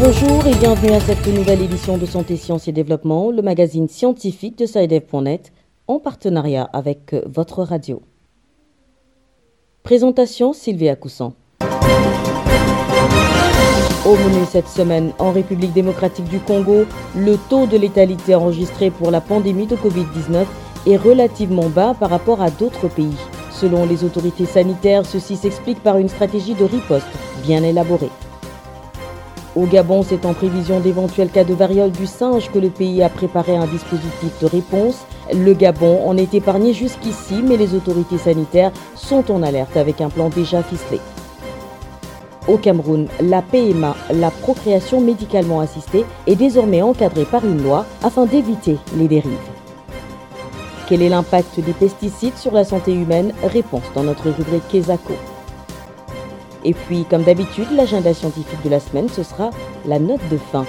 Bonjour et bienvenue à cette nouvelle édition de Santé, Sciences et Développement, le magazine scientifique de SciDev.net en partenariat avec votre radio. Présentation Sylvia Coussan. Au menu cette semaine, en République démocratique du Congo, le taux de létalité enregistré pour la pandémie de Covid-19 est relativement bas par rapport à d'autres pays. Selon les autorités sanitaires, ceci s'explique par une stratégie de riposte bien élaborée. Au Gabon, c'est en prévision d'éventuels cas de variole du singe que le pays a préparé un dispositif de réponse. Le Gabon en est épargné jusqu'ici, mais les autorités sanitaires sont en alerte avec un plan déjà ficelé. Au Cameroun, la PMA, la procréation médicalement assistée, est désormais encadrée par une loi afin d'éviter les dérives. Quel est l'impact des pesticides sur la santé humaine Réponse dans notre rubrique Kesako. Et puis, comme d'habitude, l'agenda scientifique de la semaine, ce sera la note de fin.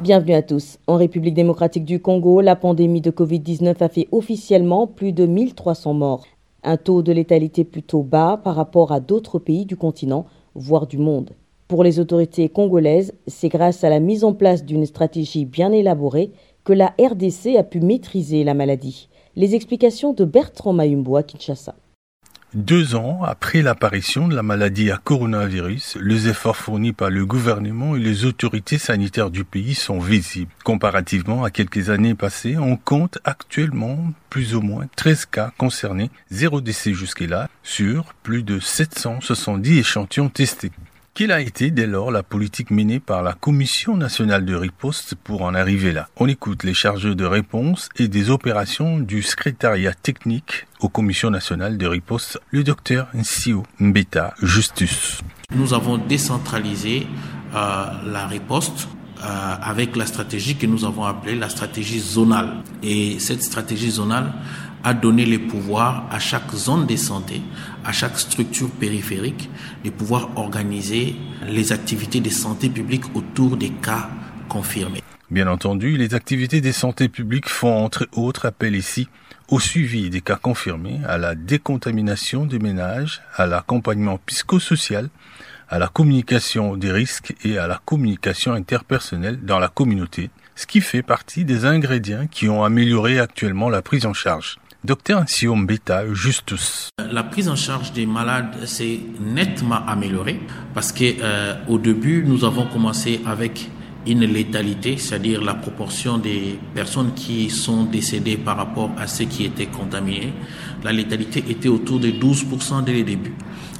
Bienvenue à tous. En République démocratique du Congo, la pandémie de Covid-19 a fait officiellement plus de 1300 morts. Un taux de létalité plutôt bas par rapport à d'autres pays du continent, voire du monde. Pour les autorités congolaises, c'est grâce à la mise en place d'une stratégie bien élaborée que la RDC a pu maîtriser la maladie. Les explications de Bertrand Mayumbo à Kinshasa. Deux ans après l'apparition de la maladie à coronavirus, les efforts fournis par le gouvernement et les autorités sanitaires du pays sont visibles. Comparativement à quelques années passées, on compte actuellement plus ou moins 13 cas concernés, zéro décès jusque-là, sur plus de 770 échantillons testés. Quelle a été dès lors la politique menée par la Commission nationale de riposte pour en arriver là On écoute les chargeurs de réponse et des opérations du secrétariat technique aux commissions nationales de riposte, le docteur Nsio Mbeta Justus. Nous avons décentralisé euh, la riposte euh, avec la stratégie que nous avons appelée la stratégie zonale. Et cette stratégie zonale a donné les pouvoirs à chaque zone de santé, à chaque structure périphérique, de pouvoir organiser les activités de santé publique autour des cas confirmés. Bien entendu, les activités de santé publique font entre autres appel ici au suivi des cas confirmés, à la décontamination des ménages, à l'accompagnement psychosocial, à la communication des risques et à la communication interpersonnelle dans la communauté, ce qui fait partie des ingrédients qui ont amélioré actuellement la prise en charge. Docteur Siom Beta Justus. La prise en charge des malades s'est nettement améliorée parce que euh, au début nous avons commencé avec une létalité, c'est-à-dire la proportion des personnes qui sont décédées par rapport à ceux qui étaient contaminés. La létalité était autour de 12% dès le début.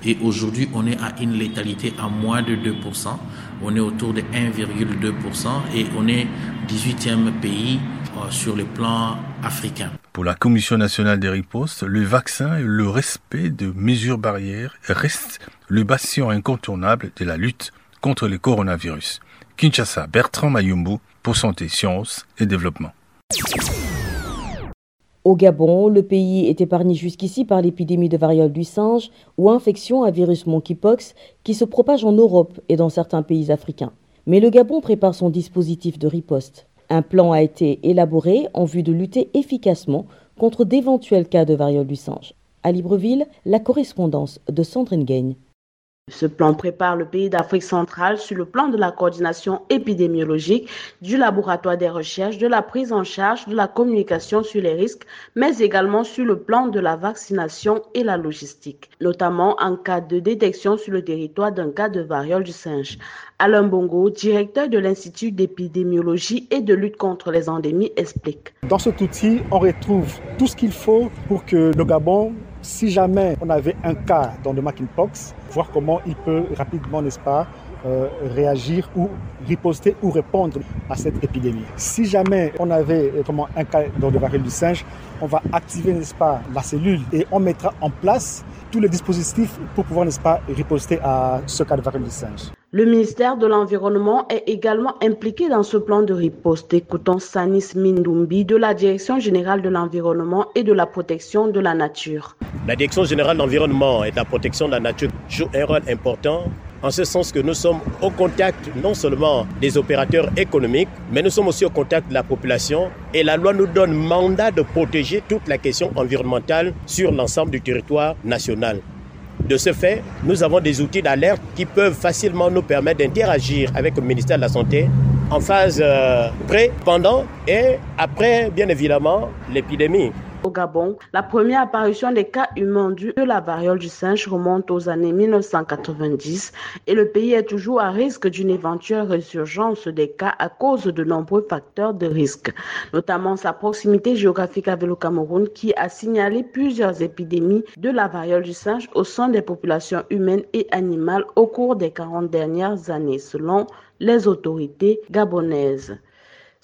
Et aujourd'hui, on est à une létalité à moins de 2%. On est autour de 1,2% et on est 18e pays euh, sur le plan africain. Pour la Commission nationale des ripostes, le vaccin et le respect de mesures barrières restent le bastion incontournable de la lutte contre le coronavirus. Kinshasa, Bertrand Mayumbu pour Santé, Sciences et Développement. Au Gabon, le pays est épargné jusqu'ici par l'épidémie de variole du singe ou infection à virus monkeypox qui se propage en Europe et dans certains pays africains. Mais le Gabon prépare son dispositif de riposte. Un plan a été élaboré en vue de lutter efficacement contre d'éventuels cas de variole du singe. À Libreville, la correspondance de Sandrine Gagne. Ce plan prépare le pays d'Afrique centrale sur le plan de la coordination épidémiologique, du laboratoire des recherches, de la prise en charge, de la communication sur les risques, mais également sur le plan de la vaccination et la logistique, notamment en cas de détection sur le territoire d'un cas de variole du singe. Alain Bongo, directeur de l'Institut d'épidémiologie et de lutte contre les endémies, explique. Dans cet outil, on retrouve tout ce qu'il faut pour que le Gabon si jamais on avait un cas dans le monkeypox, voir comment il peut rapidement, n'est-ce pas, euh, réagir ou riposter ou répondre à cette épidémie. Si jamais on avait euh, comment, un cas dans le variole du singe, on va activer, n'est-ce pas, la cellule et on mettra en place tous les dispositifs pour pouvoir, n'est-ce pas, riposter à ce cas de variole du singe. Le ministère de l'Environnement est également impliqué dans ce plan de riposte. Écoutons Sanis Mindumbi de la Direction générale de l'environnement et de la protection de la nature. La Direction générale de l'environnement et de la protection de la nature joue un rôle important en ce sens que nous sommes au contact non seulement des opérateurs économiques, mais nous sommes aussi au contact de la population et la loi nous donne mandat de protéger toute la question environnementale sur l'ensemble du territoire national. De ce fait, nous avons des outils d'alerte qui peuvent facilement nous permettre d'interagir avec le ministère de la Santé en phase euh, pré, pendant et après, bien évidemment, l'épidémie. Au Gabon, la première apparition des cas humains dus de la variole du singe remonte aux années 1990 et le pays est toujours à risque d'une éventuelle résurgence des cas à cause de nombreux facteurs de risque, notamment sa proximité géographique avec le Cameroun qui a signalé plusieurs épidémies de la variole du singe au sein des populations humaines et animales au cours des 40 dernières années, selon les autorités gabonaises.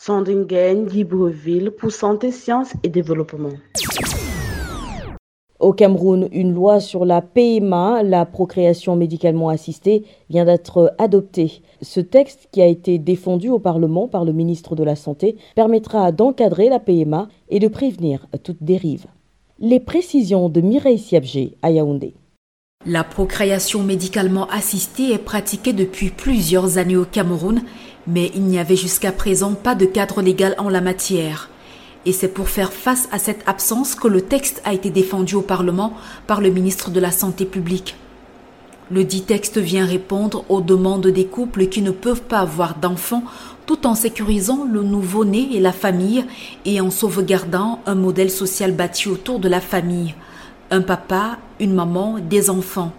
Sandrine Gagne, Libreville, pour Santé, Sciences et Développement. Au Cameroun, une loi sur la PMA, la procréation médicalement assistée, vient d'être adoptée. Ce texte, qui a été défendu au Parlement par le ministre de la Santé, permettra d'encadrer la PMA et de prévenir toute dérive. Les précisions de Mireille Siabgé à Yaoundé. La procréation médicalement assistée est pratiquée depuis plusieurs années au Cameroun mais il n'y avait jusqu'à présent pas de cadre légal en la matière. Et c'est pour faire face à cette absence que le texte a été défendu au Parlement par le ministre de la Santé publique. Le dit texte vient répondre aux demandes des couples qui ne peuvent pas avoir d'enfants tout en sécurisant le nouveau-né et la famille et en sauvegardant un modèle social bâti autour de la famille. Un papa, une maman, des enfants.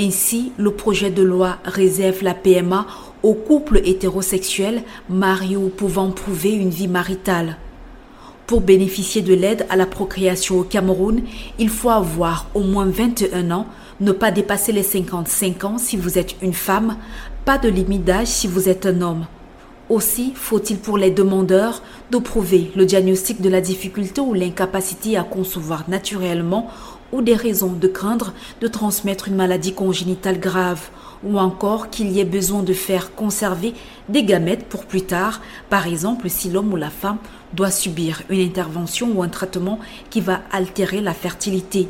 Ainsi, le projet de loi réserve la PMA aux couples hétérosexuels mariés ou pouvant prouver une vie maritale. Pour bénéficier de l'aide à la procréation au Cameroun, il faut avoir au moins 21 ans, ne pas dépasser les 55 ans si vous êtes une femme, pas de limite d'âge si vous êtes un homme. Aussi faut-il pour les demandeurs de prouver le diagnostic de la difficulté ou l'incapacité à concevoir naturellement ou des raisons de craindre de transmettre une maladie congénitale grave ou encore qu'il y ait besoin de faire conserver des gamètes pour plus tard, par exemple si l'homme ou la femme doit subir une intervention ou un traitement qui va altérer la fertilité.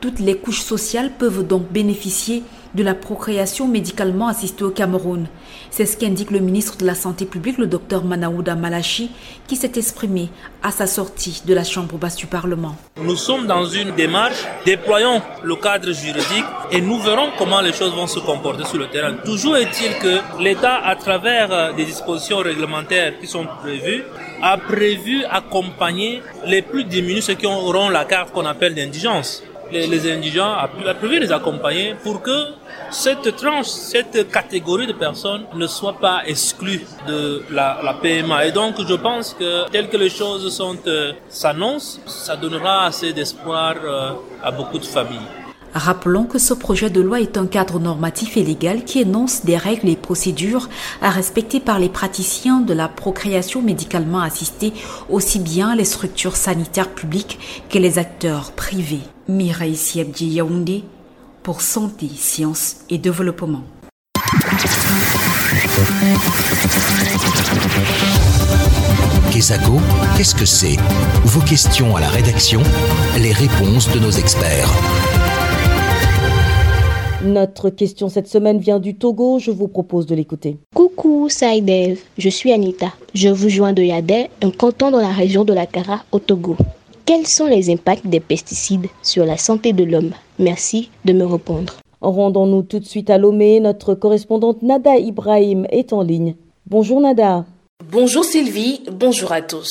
Toutes les couches sociales peuvent donc bénéficier de la procréation médicalement assistée au Cameroun. C'est ce qu'indique le ministre de la Santé publique, le docteur Manaouda Malachi, qui s'est exprimé à sa sortie de la Chambre basse du Parlement. Nous sommes dans une démarche, déployons le cadre juridique et nous verrons comment les choses vont se comporter sur le terrain. Toujours est-il que l'État, à travers euh, des dispositions réglementaires qui sont prévues, a prévu accompagner les plus démunis, ceux qui auront la carte qu'on appelle d'indigence. Les, les indigents a prévu les accompagner pour que cette tranche, cette catégorie de personnes ne soit pas exclue de la, la PMA. Et donc, je pense que tel que les choses sont euh, s'annoncent, ça donnera assez d'espoir euh, à beaucoup de familles. Rappelons que ce projet de loi est un cadre normatif et légal qui énonce des règles et procédures à respecter par les praticiens de la procréation médicalement assistée, aussi bien les structures sanitaires publiques que les acteurs privés. Mireille Siebdi Yaoundé, pour santé, sciences et développement. Qu'est-ce que c'est? Vos questions à la rédaction, les réponses de nos experts. Notre question cette semaine vient du Togo, je vous propose de l'écouter. Coucou Saïdev, je suis Anita. Je vous joins de Yadé, un canton dans la région de la Kara au Togo. Quels sont les impacts des pesticides sur la santé de l'homme? Merci de me répondre. Rendons-nous tout de suite à Lomé. Notre correspondante Nada Ibrahim est en ligne. Bonjour Nada. Bonjour Sylvie, bonjour à tous.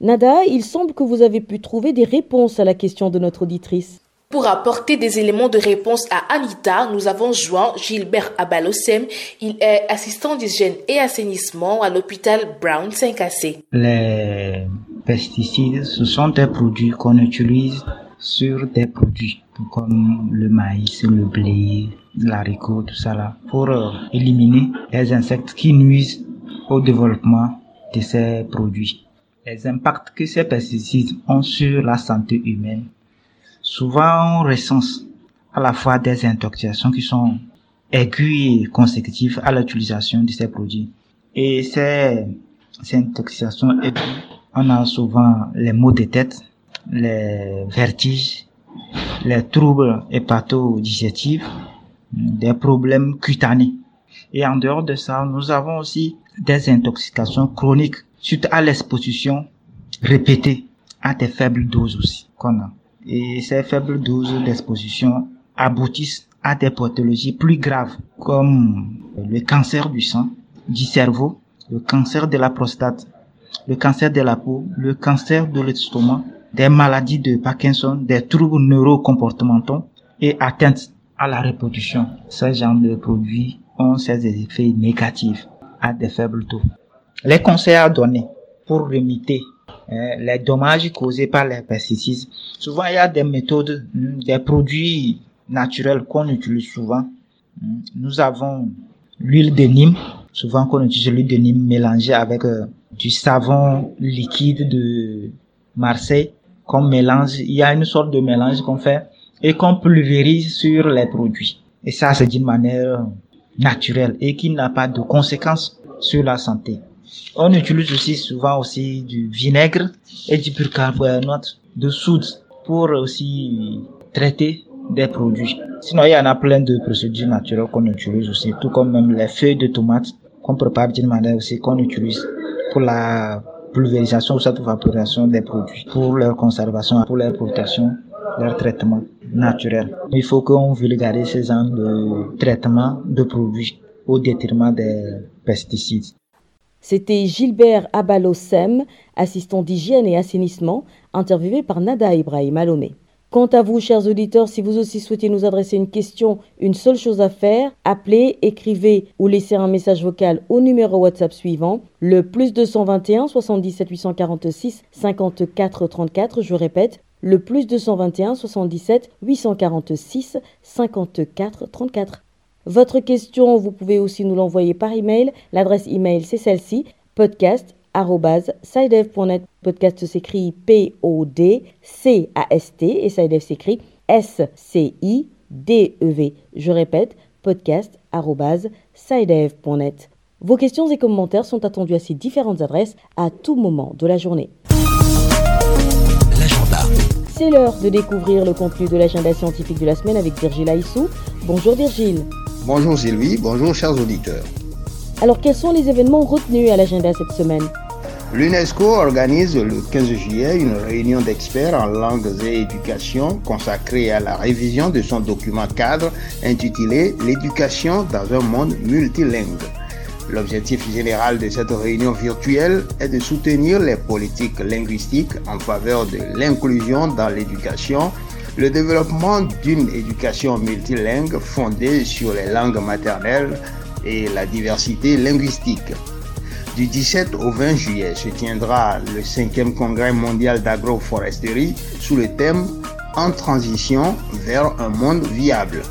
Nada, il semble que vous avez pu trouver des réponses à la question de notre auditrice. Pour apporter des éléments de réponse à Anita, nous avons joint Gilbert Abalosem. Il est assistant d'hygiène et assainissement à l'hôpital Brown 5AC. Les pesticides, ce sont des produits qu'on utilise sur des produits comme le maïs, le blé, l'haricot, tout ça là, pour euh, éliminer les insectes qui nuisent au développement de ces produits. Les impacts que ces pesticides ont sur la santé humaine, souvent on recense à la fois des intoxications qui sont aiguës et consécutives à l'utilisation de ces produits. Et ces, ces intoxications aiguës, on a souvent les maux de tête, les vertiges, les troubles hépatodigestifs, des problèmes cutanés. Et en dehors de ça, nous avons aussi des intoxications chroniques suite à l'exposition répétée à des faibles doses aussi qu'on a. Et ces faibles doses d'exposition aboutissent à des pathologies plus graves comme le cancer du sang, du cerveau, le cancer de la prostate, le cancer de la peau, le cancer de l'estomac, des maladies de Parkinson, des troubles neurocomportementaux et atteintes à la reproduction. Ce genre de produits ont ces effets négatifs à des faibles taux. Les conseils à donner pour limiter les dommages causés par les pesticides. Souvent, il y a des méthodes, hmm, des produits naturels qu'on utilise souvent. Hmm, nous avons l'huile de Nîmes, souvent qu'on utilise l'huile de Nîmes mélangée avec euh, du savon liquide de Marseille qu'on mélange. Il y a une sorte de mélange qu'on fait et qu'on pulvérise sur les produits. Et ça, c'est d'une manière naturelle et qui n'a pas de conséquences sur la santé. On utilise aussi souvent aussi du vinaigre et du bicarbonate de soude pour aussi traiter des produits. Sinon, il y en a plein de procédures naturelles qu'on utilise aussi, tout comme même les feuilles de tomates qu'on prépare d'une manière aussi qu'on utilise pour la pulvérisation ou cette vaporisation des produits, pour leur conservation, pour leur protection, leur traitement naturel. Il faut qu'on vulgarise ces genre de traitement de produits au détriment des pesticides. C'était Gilbert Abalossem, assistant d'hygiène et assainissement, interviewé par Nada Ibrahim Alomé. Quant à vous, chers auditeurs, si vous aussi souhaitez nous adresser une question, une seule chose à faire, appelez, écrivez ou laissez un message vocal au numéro WhatsApp suivant, le plus 221 77 846 54 34, je répète, le plus 221 77 846 54 34. Votre question, vous pouvez aussi nous l'envoyer par email. L'adresse email, c'est celle-ci podcast@sidev.net. Podcast s'écrit P-O-D-C-A-S-T et Sidev s'écrit S-C-I-D-E-V. Je répète, podcast@sidev.net. Vos questions et commentaires sont attendus à ces différentes adresses à tout moment de la journée. L'agenda. C'est l'heure de découvrir le contenu de l'agenda scientifique de la semaine avec Virgile Aissou. Bonjour Virgile. Bonjour Sylvie, bonjour chers auditeurs. Alors quels sont les événements retenus à l'agenda cette semaine? L'UNESCO organise le 15 juillet une réunion d'experts en langues et éducation consacrée à la révision de son document cadre intitulé L'éducation dans un monde multilingue. L'objectif général de cette réunion virtuelle est de soutenir les politiques linguistiques en faveur de l'inclusion dans l'éducation le développement d'une éducation multilingue fondée sur les langues maternelles et la diversité linguistique. Du 17 au 20 juillet se tiendra le 5e congrès mondial d'agroforesterie sous le thème En transition vers un monde viable.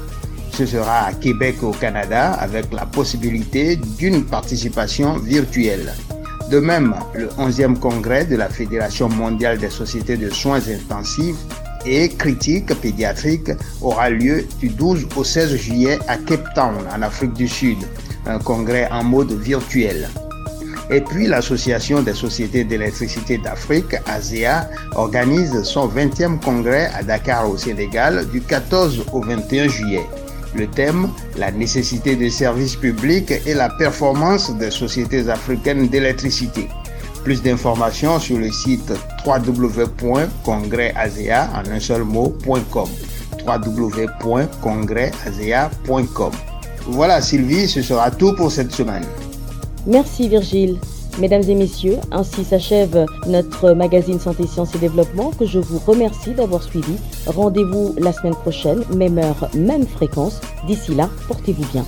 Ce sera à Québec au Canada avec la possibilité d'une participation virtuelle. De même, le 11e congrès de la Fédération mondiale des sociétés de soins intensifs et critique pédiatrique aura lieu du 12 au 16 juillet à Cape Town, en Afrique du Sud, un congrès en mode virtuel. Et puis l'Association des sociétés d'électricité d'Afrique, ASEA, organise son 20e congrès à Dakar au Sénégal du 14 au 21 juillet. Le thème, la nécessité de services publics et la performance des sociétés africaines d'électricité. Plus d'informations sur le site www.congrèsasea en un seul mot.com www.congrèsasea.com Voilà Sylvie, ce sera tout pour cette semaine. Merci Virgile. Mesdames et messieurs, ainsi s'achève notre magazine Santé, Sciences et Développement que je vous remercie d'avoir suivi. Rendez-vous la semaine prochaine, même heure, même fréquence. D'ici là, portez-vous bien.